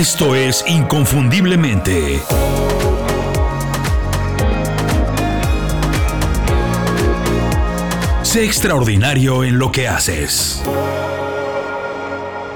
Esto es Inconfundiblemente. Sé extraordinario en lo que haces.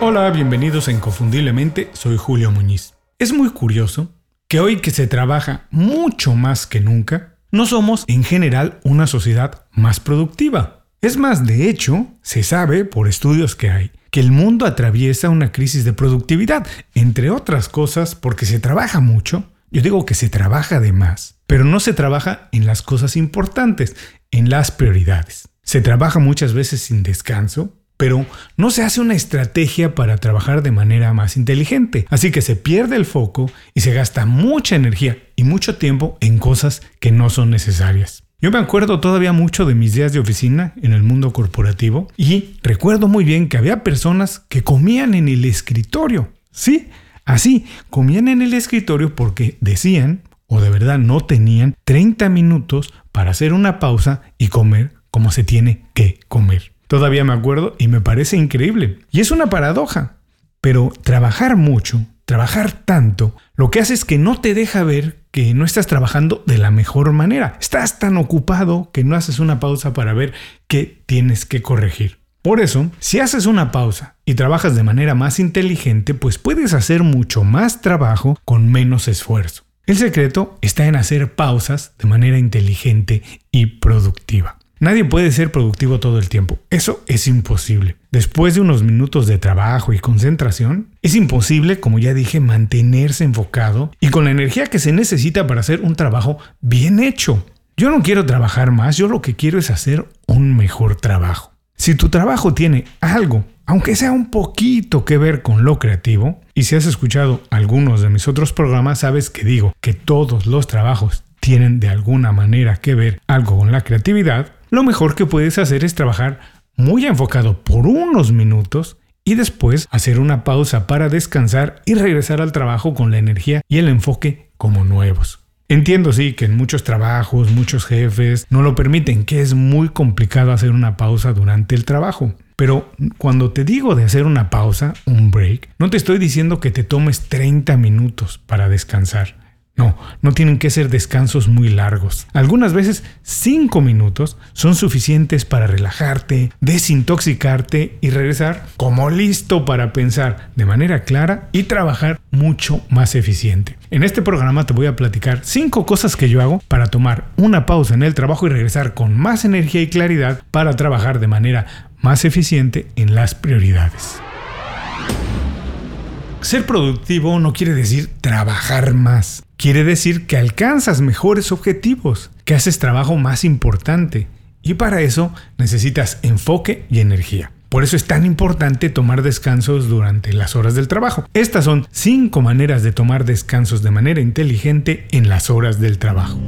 Hola, bienvenidos a Inconfundiblemente, soy Julio Muñiz. Es muy curioso que hoy que se trabaja mucho más que nunca, no somos en general una sociedad más productiva. Es más, de hecho, se sabe por estudios que hay que el mundo atraviesa una crisis de productividad, entre otras cosas porque se trabaja mucho. Yo digo que se trabaja de más, pero no se trabaja en las cosas importantes, en las prioridades. Se trabaja muchas veces sin descanso, pero no se hace una estrategia para trabajar de manera más inteligente. Así que se pierde el foco y se gasta mucha energía y mucho tiempo en cosas que no son necesarias. Yo me acuerdo todavía mucho de mis días de oficina en el mundo corporativo y recuerdo muy bien que había personas que comían en el escritorio. Sí, así, comían en el escritorio porque decían, o de verdad no tenían, 30 minutos para hacer una pausa y comer como se tiene que comer. Todavía me acuerdo y me parece increíble. Y es una paradoja. Pero trabajar mucho, trabajar tanto, lo que hace es que no te deja ver que no estás trabajando de la mejor manera. Estás tan ocupado que no haces una pausa para ver qué tienes que corregir. Por eso, si haces una pausa y trabajas de manera más inteligente, pues puedes hacer mucho más trabajo con menos esfuerzo. El secreto está en hacer pausas de manera inteligente y productiva. Nadie puede ser productivo todo el tiempo. Eso es imposible. Después de unos minutos de trabajo y concentración, es imposible, como ya dije, mantenerse enfocado y con la energía que se necesita para hacer un trabajo bien hecho. Yo no quiero trabajar más, yo lo que quiero es hacer un mejor trabajo. Si tu trabajo tiene algo, aunque sea un poquito que ver con lo creativo, y si has escuchado algunos de mis otros programas, sabes que digo que todos los trabajos tienen de alguna manera que ver algo con la creatividad, lo mejor que puedes hacer es trabajar muy enfocado por unos minutos y después hacer una pausa para descansar y regresar al trabajo con la energía y el enfoque como nuevos. Entiendo sí que en muchos trabajos, muchos jefes no lo permiten, que es muy complicado hacer una pausa durante el trabajo. Pero cuando te digo de hacer una pausa, un break, no te estoy diciendo que te tomes 30 minutos para descansar. No, no tienen que ser descansos muy largos. Algunas veces 5 minutos son suficientes para relajarte, desintoxicarte y regresar como listo para pensar de manera clara y trabajar mucho más eficiente. En este programa te voy a platicar 5 cosas que yo hago para tomar una pausa en el trabajo y regresar con más energía y claridad para trabajar de manera más eficiente en las prioridades. Ser productivo no quiere decir trabajar más. Quiere decir que alcanzas mejores objetivos, que haces trabajo más importante. Y para eso necesitas enfoque y energía. Por eso es tan importante tomar descansos durante las horas del trabajo. Estas son 5 maneras de tomar descansos de manera inteligente en las horas del trabajo.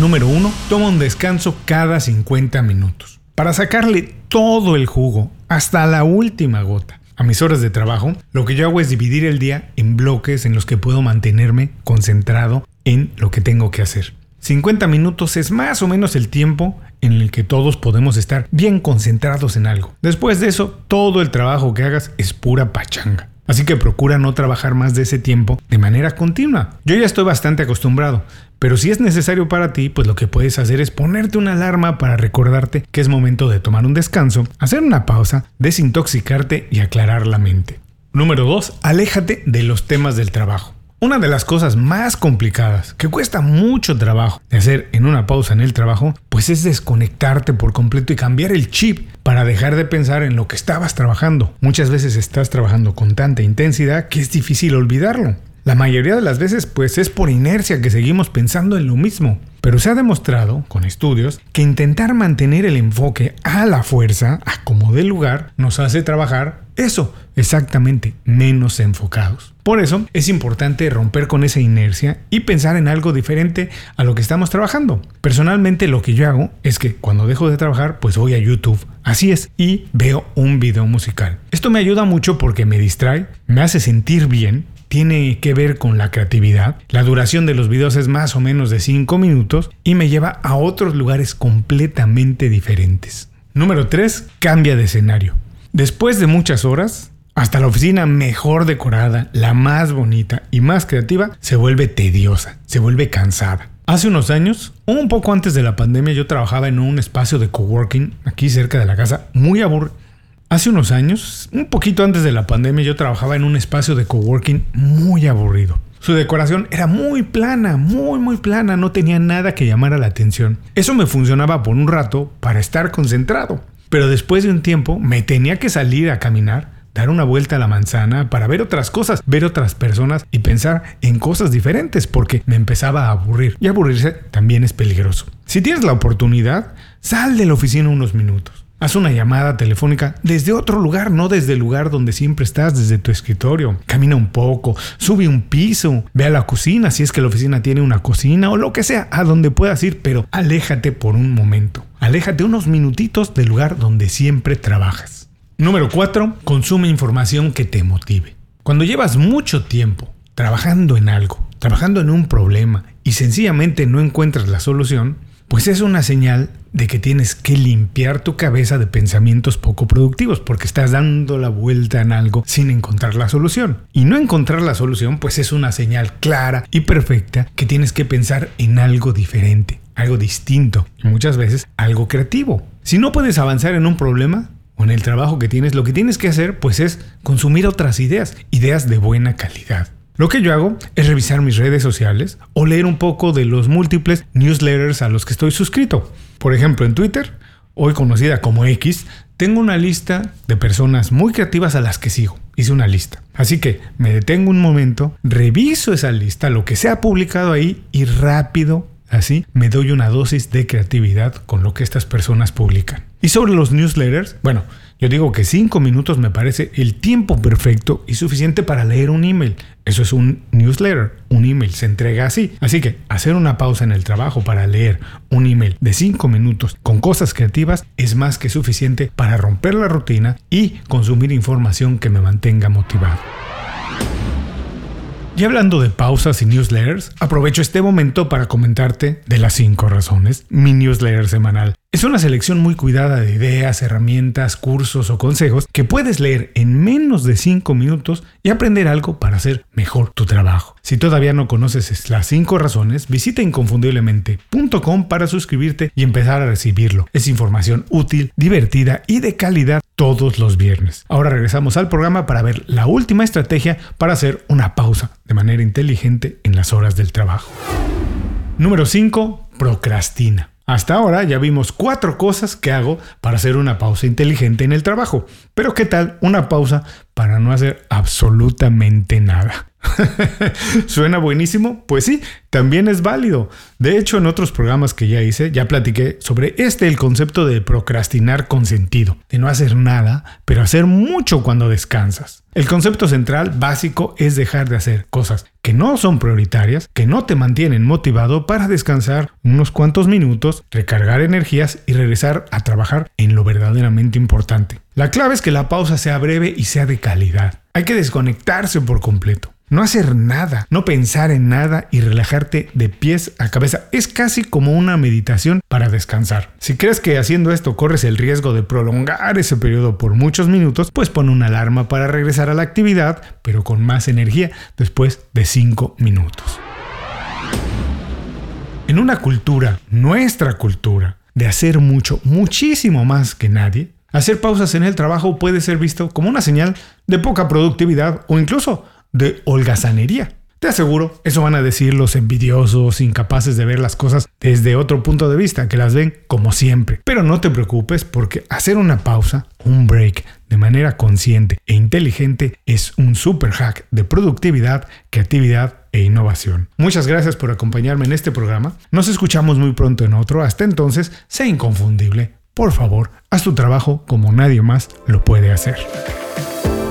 Número 1. Toma un descanso cada 50 minutos. Para sacarle todo el jugo, hasta la última gota a mis horas de trabajo, lo que yo hago es dividir el día en bloques en los que puedo mantenerme concentrado en lo que tengo que hacer. 50 minutos es más o menos el tiempo en el que todos podemos estar bien concentrados en algo. Después de eso, todo el trabajo que hagas es pura pachanga. Así que procura no trabajar más de ese tiempo de manera continua. Yo ya estoy bastante acostumbrado, pero si es necesario para ti, pues lo que puedes hacer es ponerte una alarma para recordarte que es momento de tomar un descanso, hacer una pausa, desintoxicarte y aclarar la mente. Número 2. Aléjate de los temas del trabajo. Una de las cosas más complicadas, que cuesta mucho trabajo de hacer en una pausa en el trabajo, pues es desconectarte por completo y cambiar el chip para dejar de pensar en lo que estabas trabajando. Muchas veces estás trabajando con tanta intensidad que es difícil olvidarlo. La mayoría de las veces pues es por inercia que seguimos pensando en lo mismo. Pero se ha demostrado, con estudios, que intentar mantener el enfoque a la fuerza, a como del lugar, nos hace trabajar eso, exactamente, menos enfocados. Por eso es importante romper con esa inercia y pensar en algo diferente a lo que estamos trabajando. Personalmente lo que yo hago es que cuando dejo de trabajar pues voy a YouTube, así es, y veo un video musical. Esto me ayuda mucho porque me distrae, me hace sentir bien tiene que ver con la creatividad. La duración de los videos es más o menos de 5 minutos y me lleva a otros lugares completamente diferentes. Número 3. Cambia de escenario. Después de muchas horas, Hasta la oficina mejor decorada, la más bonita y más creativa, se vuelve tediosa, se vuelve cansada. Hace unos años, un poco antes de la pandemia, yo trabajaba en un espacio de coworking aquí cerca de la casa, muy aburrido. Hace unos años, un poquito antes de la pandemia, yo trabajaba en un espacio de coworking muy aburrido. Su decoración era muy plana, muy muy plana, no tenía nada que llamara la atención. Eso me funcionaba por un rato para estar concentrado. Pero después de un tiempo me tenía que salir a caminar dar una vuelta a la manzana para ver otras cosas, ver otras personas y pensar en cosas diferentes porque me empezaba a aburrir. Y aburrirse también es peligroso. Si tienes la oportunidad, sal de la oficina unos minutos. Haz una llamada telefónica desde otro lugar, no desde el lugar donde siempre estás, desde tu escritorio. Camina un poco, sube un piso, ve a la cocina si es que la oficina tiene una cocina o lo que sea, a donde puedas ir, pero aléjate por un momento. Aléjate unos minutitos del lugar donde siempre trabajas. Número 4. Consume información que te motive. Cuando llevas mucho tiempo trabajando en algo, trabajando en un problema y sencillamente no encuentras la solución, pues es una señal de que tienes que limpiar tu cabeza de pensamientos poco productivos porque estás dando la vuelta en algo sin encontrar la solución. Y no encontrar la solución pues es una señal clara y perfecta que tienes que pensar en algo diferente, algo distinto muchas veces algo creativo. Si no puedes avanzar en un problema, o en el trabajo que tienes, lo que tienes que hacer pues es consumir otras ideas, ideas de buena calidad. Lo que yo hago es revisar mis redes sociales o leer un poco de los múltiples newsletters a los que estoy suscrito. Por ejemplo, en Twitter, hoy conocida como X, tengo una lista de personas muy creativas a las que sigo. Hice una lista. Así que me detengo un momento, reviso esa lista, lo que se ha publicado ahí y rápido Así me doy una dosis de creatividad con lo que estas personas publican. Y sobre los newsletters, bueno, yo digo que 5 minutos me parece el tiempo perfecto y suficiente para leer un email. Eso es un newsletter, un email se entrega así. Así que hacer una pausa en el trabajo para leer un email de 5 minutos con cosas creativas es más que suficiente para romper la rutina y consumir información que me mantenga motivado. Y hablando de pausas y newsletters, aprovecho este momento para comentarte de las 5 razones, mi newsletter semanal. Es una selección muy cuidada de ideas, herramientas, cursos o consejos que puedes leer en menos de 5 minutos y aprender algo para hacer mejor tu trabajo. Si todavía no conoces las 5 razones, visita inconfundiblemente.com para suscribirte y empezar a recibirlo. Es información útil, divertida y de calidad todos los viernes. Ahora regresamos al programa para ver la última estrategia para hacer una pausa de manera inteligente en las horas del trabajo. Número 5. Procrastina. Hasta ahora ya vimos cuatro cosas que hago para hacer una pausa inteligente en el trabajo. Pero ¿qué tal una pausa para no hacer absolutamente nada? ¿Suena buenísimo? Pues sí, también es válido. De hecho, en otros programas que ya hice, ya platiqué sobre este, el concepto de procrastinar con sentido, de no hacer nada, pero hacer mucho cuando descansas. El concepto central básico es dejar de hacer cosas que no son prioritarias, que no te mantienen motivado para descansar unos cuantos minutos, recargar energías y regresar a trabajar en lo verdaderamente importante. La clave es que la pausa sea breve y sea de calidad. Hay que desconectarse por completo. No hacer nada, no pensar en nada y relajarte de pies a cabeza es casi como una meditación para descansar. Si crees que haciendo esto corres el riesgo de prolongar ese periodo por muchos minutos, pues pon una alarma para regresar a la actividad, pero con más energía después de 5 minutos. En una cultura, nuestra cultura, de hacer mucho, muchísimo más que nadie, hacer pausas en el trabajo puede ser visto como una señal de poca productividad o incluso de holgazanería. Te aseguro, eso van a decir los envidiosos, incapaces de ver las cosas desde otro punto de vista, que las ven como siempre. Pero no te preocupes porque hacer una pausa, un break, de manera consciente e inteligente es un super hack de productividad, creatividad e innovación. Muchas gracias por acompañarme en este programa. Nos escuchamos muy pronto en otro. Hasta entonces, sé inconfundible. Por favor, haz tu trabajo como nadie más lo puede hacer.